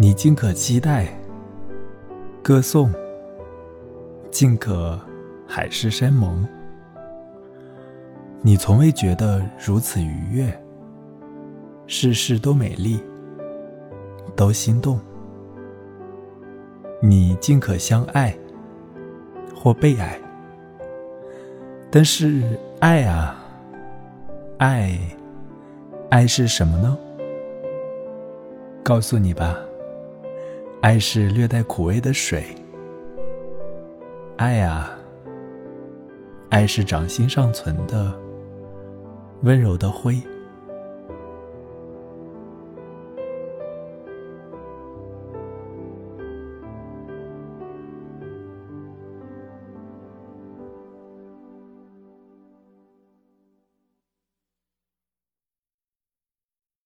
你尽可期待，歌颂，尽可海誓山盟。你从未觉得如此愉悦，事事都美丽，都心动。你尽可相爱，或被爱。但是爱啊，爱，爱是什么呢？告诉你吧，爱是略带苦味的水。爱啊，爱是掌心上存的。温柔的灰。